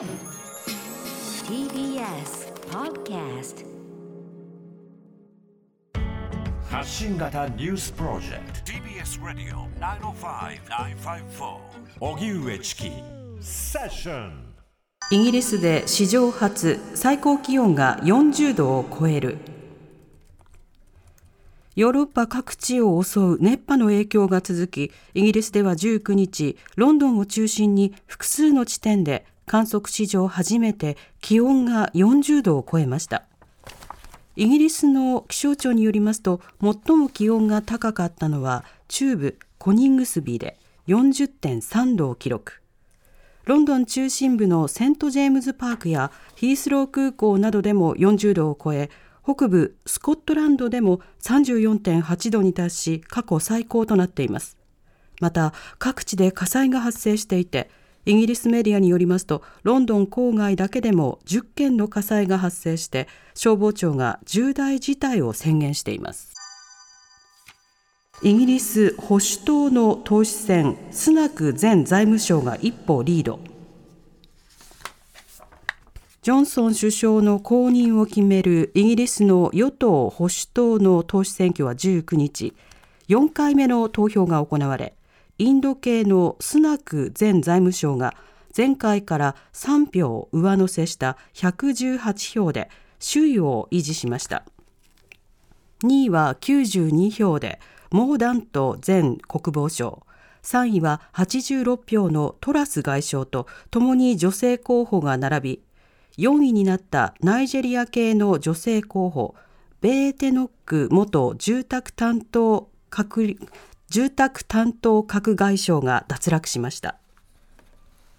TBS Podcast 発信型ニュースプロジェクト。TBS ラディオ905-954おぎゅうえちきセッションイギリスで史上初最高気温が40度を超える。ヨーロッパ各地を襲う熱波の影響が続きイギリスでは19日ロンドンを中心に複数の地点で観測史上初めて気温が40度を超えました。イギリスの気象庁によりますと最も気温が高かったのは中部コニングスビーで40.3度を記録。ロンドン中心部のセント・ジェームズ・パークやヒースロー空港などでも40度を超え北部スコットランドでも34.8度に達し過去最高となっています。また各地で火災が発生していてイギリスメディアによりますとロンドン郊外だけでも10件の火災が発生して消防庁が重大事態を宣言しています。イギリス保守党の党首選スナク前財務相が一歩リード。ジョンソン首相の後任を決めるイギリスの与党保守党の党首選挙は19日4回目の投票が行われインド系のスナク前財務相が前回から3票上乗せした118票で首位を維持しました。2位は92票でモーダント前国防相。3位は86票のトラス外相とともに女性候補が並び4位になったナイジェリア系の女性候補ベーテノック元住宅担当閣住宅担当閣外相が脱落しました。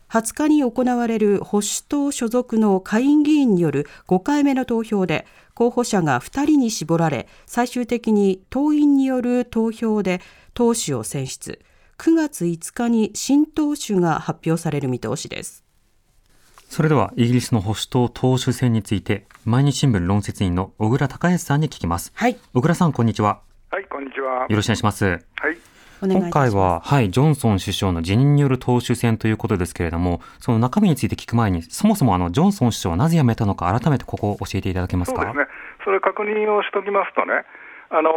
20日に行われる保守党所属の下院議員による5回目の投票で候補者が2人に絞られ最終的に党員による投票で党首を選出。9月5日に新党首が発表される見通しです。それではイギリスの保守党党首選について毎日新聞論説委員の小倉隆康さんに聞きます。はい。小倉さんこんにちは。はいこんにちは。よろしくお願いします。はい今回は、はい、ジョンソン首相の辞任による党首選ということですけれども、その中身について聞く前に、そもそもあのジョンソン首相はなぜ辞めたのか、改めてここを教えていただけますか？そうですね、それ確認をしておきますとね、あの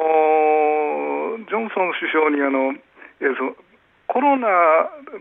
ジョンソン首相にあの、えー、そコロナ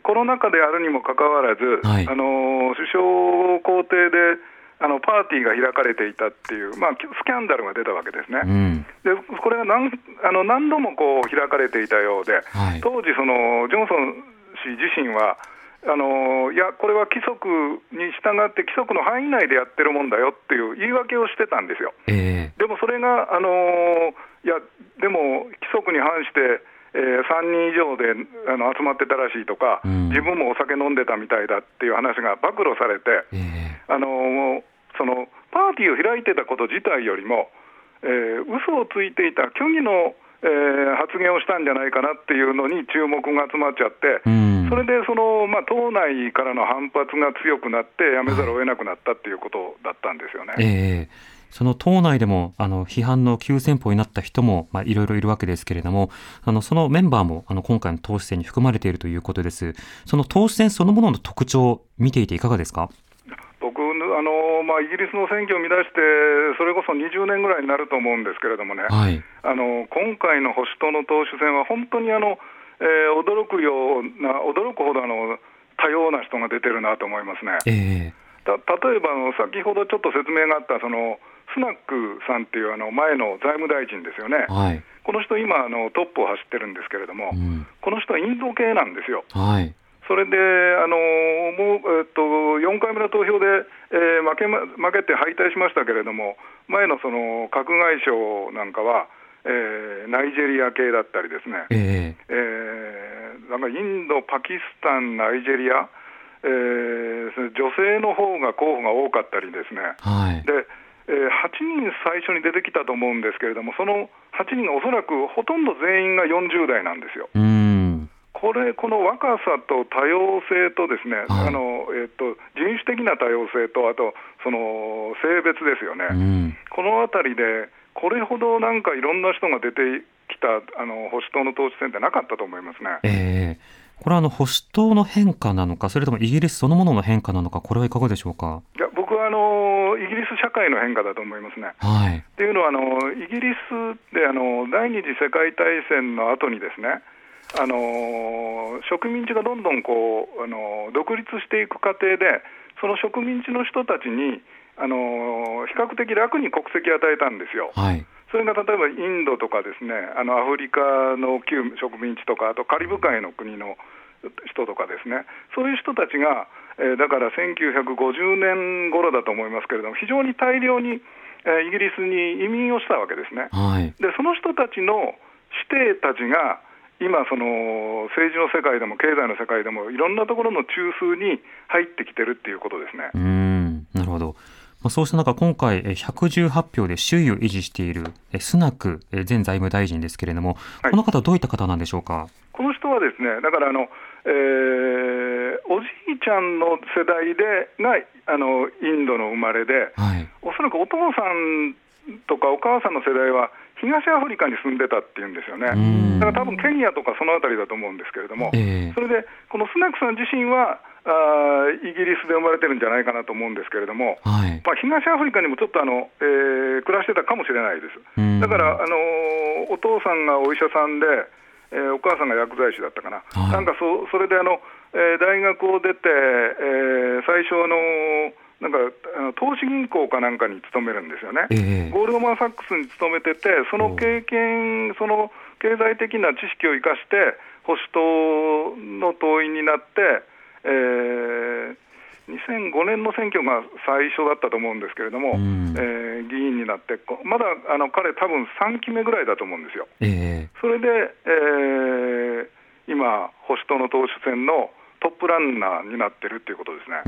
コロナ禍であるにもかかわらず、はい、あの首相公邸であのパーティーが開かれていたっていう、まあ、スキャンダルが出たわけですね、うん、でこれが何あの何度もこう開かれていたようで、はい、当時、そのジョンソン氏自身は、あのいや、これは規則に従って規則の範囲内でやってるもんだよっていう言い訳をしてたんですよ。えー、でもそれが、あのいや、でも規則に反して、えー、3人以上であの集まってたらしいとか、うん、自分もお酒飲んでたみたいだっていう話が暴露されて、えー、あのそのパーティーを開いてたこと自体よりも、えー、嘘をついていた虚偽の、えー、発言をしたんじゃないかなっていうのに注目が集まっちゃって、うん、それでその、まあ、党内からの反発が強くなって、やめざるを得なくなったっていうことだったんですよね。えーその党内でもあの批判の急先鋒になった人もいろいろいるわけですけれども、あのそのメンバーもあの今回の党首選に含まれているということです。その党首選そのものの特徴、見ていていかがですか？僕あのまあ、イギリスの選挙を見出して、それこそ20年ぐらいになると思うんですけれどもね、はい、あの今回の保守党の党首選は、本当にあの、えー、驚くような、驚くほどあの多様な人が出てるなと思いますね。えーた例えばあの、先ほどちょっと説明があった、そのスナックさんっていうあの前の財務大臣ですよね、はい、この人、今あの、トップを走ってるんですけれども、うん、この人はインド系なんですよ。はいそれで、あのもうえっと、4回目の投票で、えー負け負けて敗退しましたけれども、前のその閣外相なんかは、えー、ナイジェリア系だったりですね、えー、えー、なんかインド、パキスタン、ナイジェリア、えー、女性の方が候補が多かったりですね。はいでえー、8人最初に出てきたと思うんですけれども、その8人がおそらくほとんど全員が40代なんですよ。これ、この若さと多様性とですね、はい、あのえーと、人種的な多様性と、あとその性別ですよね、うん、このあたりで、これほどなんかいろんな人が出てきたあの保守党の党首選ってなかったと思いますね。えーこれはあの保守党の変化なのか、それともイギリスそのものの変化なのか、これはいかがでしょうか？いや僕はあのイギリス社会の変化だと思いますね。はい、っていうのはあの、イギリスであの第二次世界大戦の後にですね、あの植民地がどんどんこうあの独立していく過程で、その植民地の人たちに、あの比較的楽に国籍を与えたんですよ。はいそれが例えばインドとかですねあのアフリカの旧植民地とかあとカリブ海の国の人とかですねそういう人たちが、えー、だから1950年頃だと思いますけれども非常に大量に、えー、イギリスに移民をしたわけですね。はい、でその人たちの指定たちが今、その政治の世界でも経済の世界でもいろんなところの中枢に入ってきてるっていうことですね。うんなるほどまあ、そうした中、今回、118票で首位を維持しているスナク前財務大臣ですけれども、はい、この方、どういった方なんでしょうか？この人はですね、だからあの、えー、おじいちゃんの世代でがあのインドの生まれで、はい、おそらくお父さんとかお母さんの世代は、東アフリカに住んでたっていうんですよね、だから多分ケニアとかそのあたりだと思うんですけれども、えー、それで、このスナクさん自身は、あイギリスで生まれてるんじゃないかなと思うんですけれども、はい、まあ、東アフリカにもちょっとあの、えー、暮らしてたかもしれないです。だから、あのお父さんがお医者さんで、えー、お母さんが薬剤師だったかな、はい、なんかそそれであの、えー、大学を出て、えー、最初あのなんかあの投資銀行かなんかに勤めるんですよね、えー、ゴールドマン・サックスに勤めてて、その経験、その経済的な知識を生かして、保守党の党員になって、えー、2005年の選挙が最初だったと思うんですけれども、うん、えー、議員になって、まだあの彼、多分3期目ぐらいだと思うんですよ。えー、それで、えー、今、保守党の党首選のトップランナーになってるっていうことですね。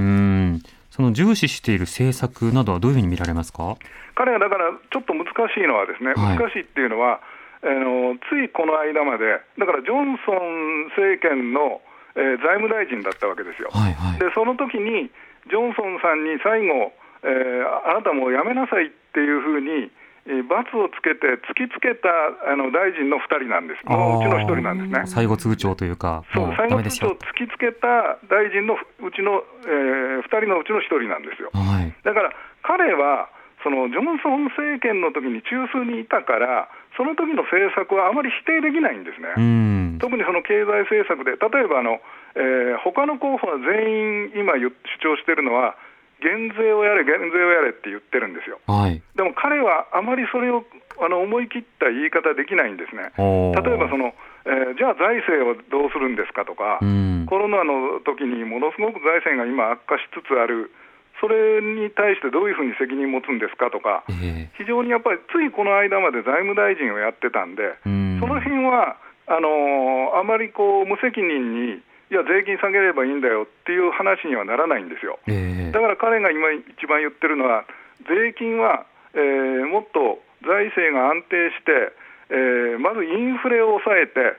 うんその重視している政策などはどういうふうに見られますか？彼はだからちょっと難しいのはですね、難しいっていうのは、あのついこの間まで、だからジョンソン政権のえー、財務大臣だったわけですよ。はいはい、でその時にジョンソンさんに最後、えー、あなたもうやめなさいっていうふうに、えー、罰をつけて突きつけたあの大臣の2人なんです、のうちの1人なんですね。最後通帳というか、そう最後通帳を突きつけた大臣のうちの、えー、2人のうちの1人なんですよ。はい、だから彼はそのジョンソン政権の時に中枢にいたから、その時の政策はあまり否定できないんですね。特にその経済政策で、例えばあの、えー、他の候補は全員今主張しているのは、減税をやれ、減税をやれって言ってるんですよ。はい、でも彼はあまりそれをあの思い切った言い方できないんですね。例えばその、えー、じゃあ財政をどうするんですかとか、コロナの時にものすごく財政が今悪化しつつある。それに対してどういうふうに責任を持つんですかとか、えー、非常にやっぱりついこの間まで財務大臣をやってたんで、んその辺はあのー、あまりこう無責任に、いや、税金下げればいいんだよっていう話にはならないんですよ。えー、だから彼が今、一番言ってるのは、税金は、えー、もっと財政が安定して、えー、まずインフレを抑えて、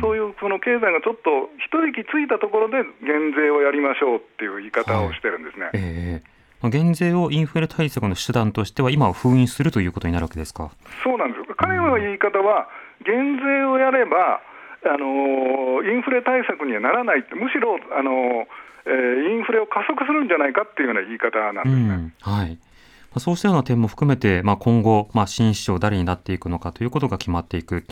そういうその経済がちょっと一息ついたところで減税をやりましょうっていう言い方をしてるんですね。はい、えー、減税をインフレ対策の手段としては、今は封印するということになるわけですか？そうなんです、彼の言い方は、減税をやれば、あのインフレ対策にはならないって、むしろ、あのえー、インフレを加速するんじゃないかっていうような言い方なんですね。うん、はいそうしたような点も含めて、まあ、今後、まあ、新首相誰になっていくのかということが決まっていく。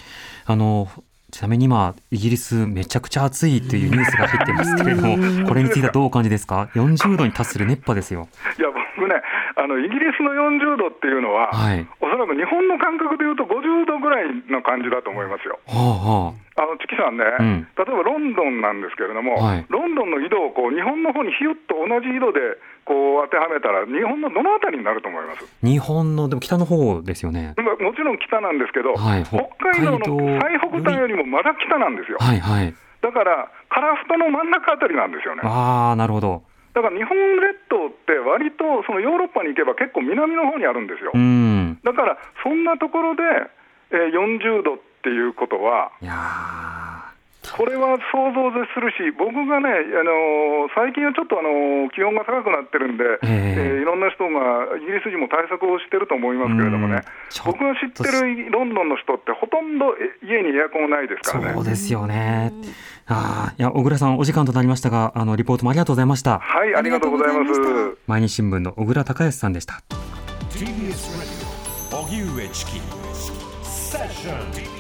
あのちなみに今、イギリス、めちゃくちゃ暑いというニュースが入ってますけれども、これについてはどうお感じですか、40度に達する熱波ですよ。いや僕ねあの、イギリスの40度っていうのは、はい、おそらく日本の感覚でいうと50度ぐらいの感じだと思いますよ。はあはああのチキさんね、うん、例えばロンドンなんですけれども、はい、ロンドンの緯度をこう日本の方にひゅっと同じ緯度でこう当てはめたら、日本のどのあたりになると思います？日本のでも北の方ですよね。もちろん北なんですけど、はい、北海道の最北端よりもまだ北なんですよ。はいはい、だから、樺太の真ん中あたりなんですよね。ああ、なるほど。だから日本列島って割とそのヨーロッパに行けば結構南の方にあるんですよ。だからそんなところで、えー、40度っていうことは、いやこれは想像を絶するし、僕がね、あの最近はちょっとあの気温が高くなってるんで、えー、えー、いろんな人が、イギリス人も対策をしてると思いますけれどもね、僕が知ってるロンドンの人って、ほとんど家にエアコンないですからね。そうですよね。あいや小倉さん、お時間となりましたが、あのリポートもありがとうございました。はい、ありがとうございます。毎日新聞の小倉隆康さんでした。TBS Radio 荻上チキセッション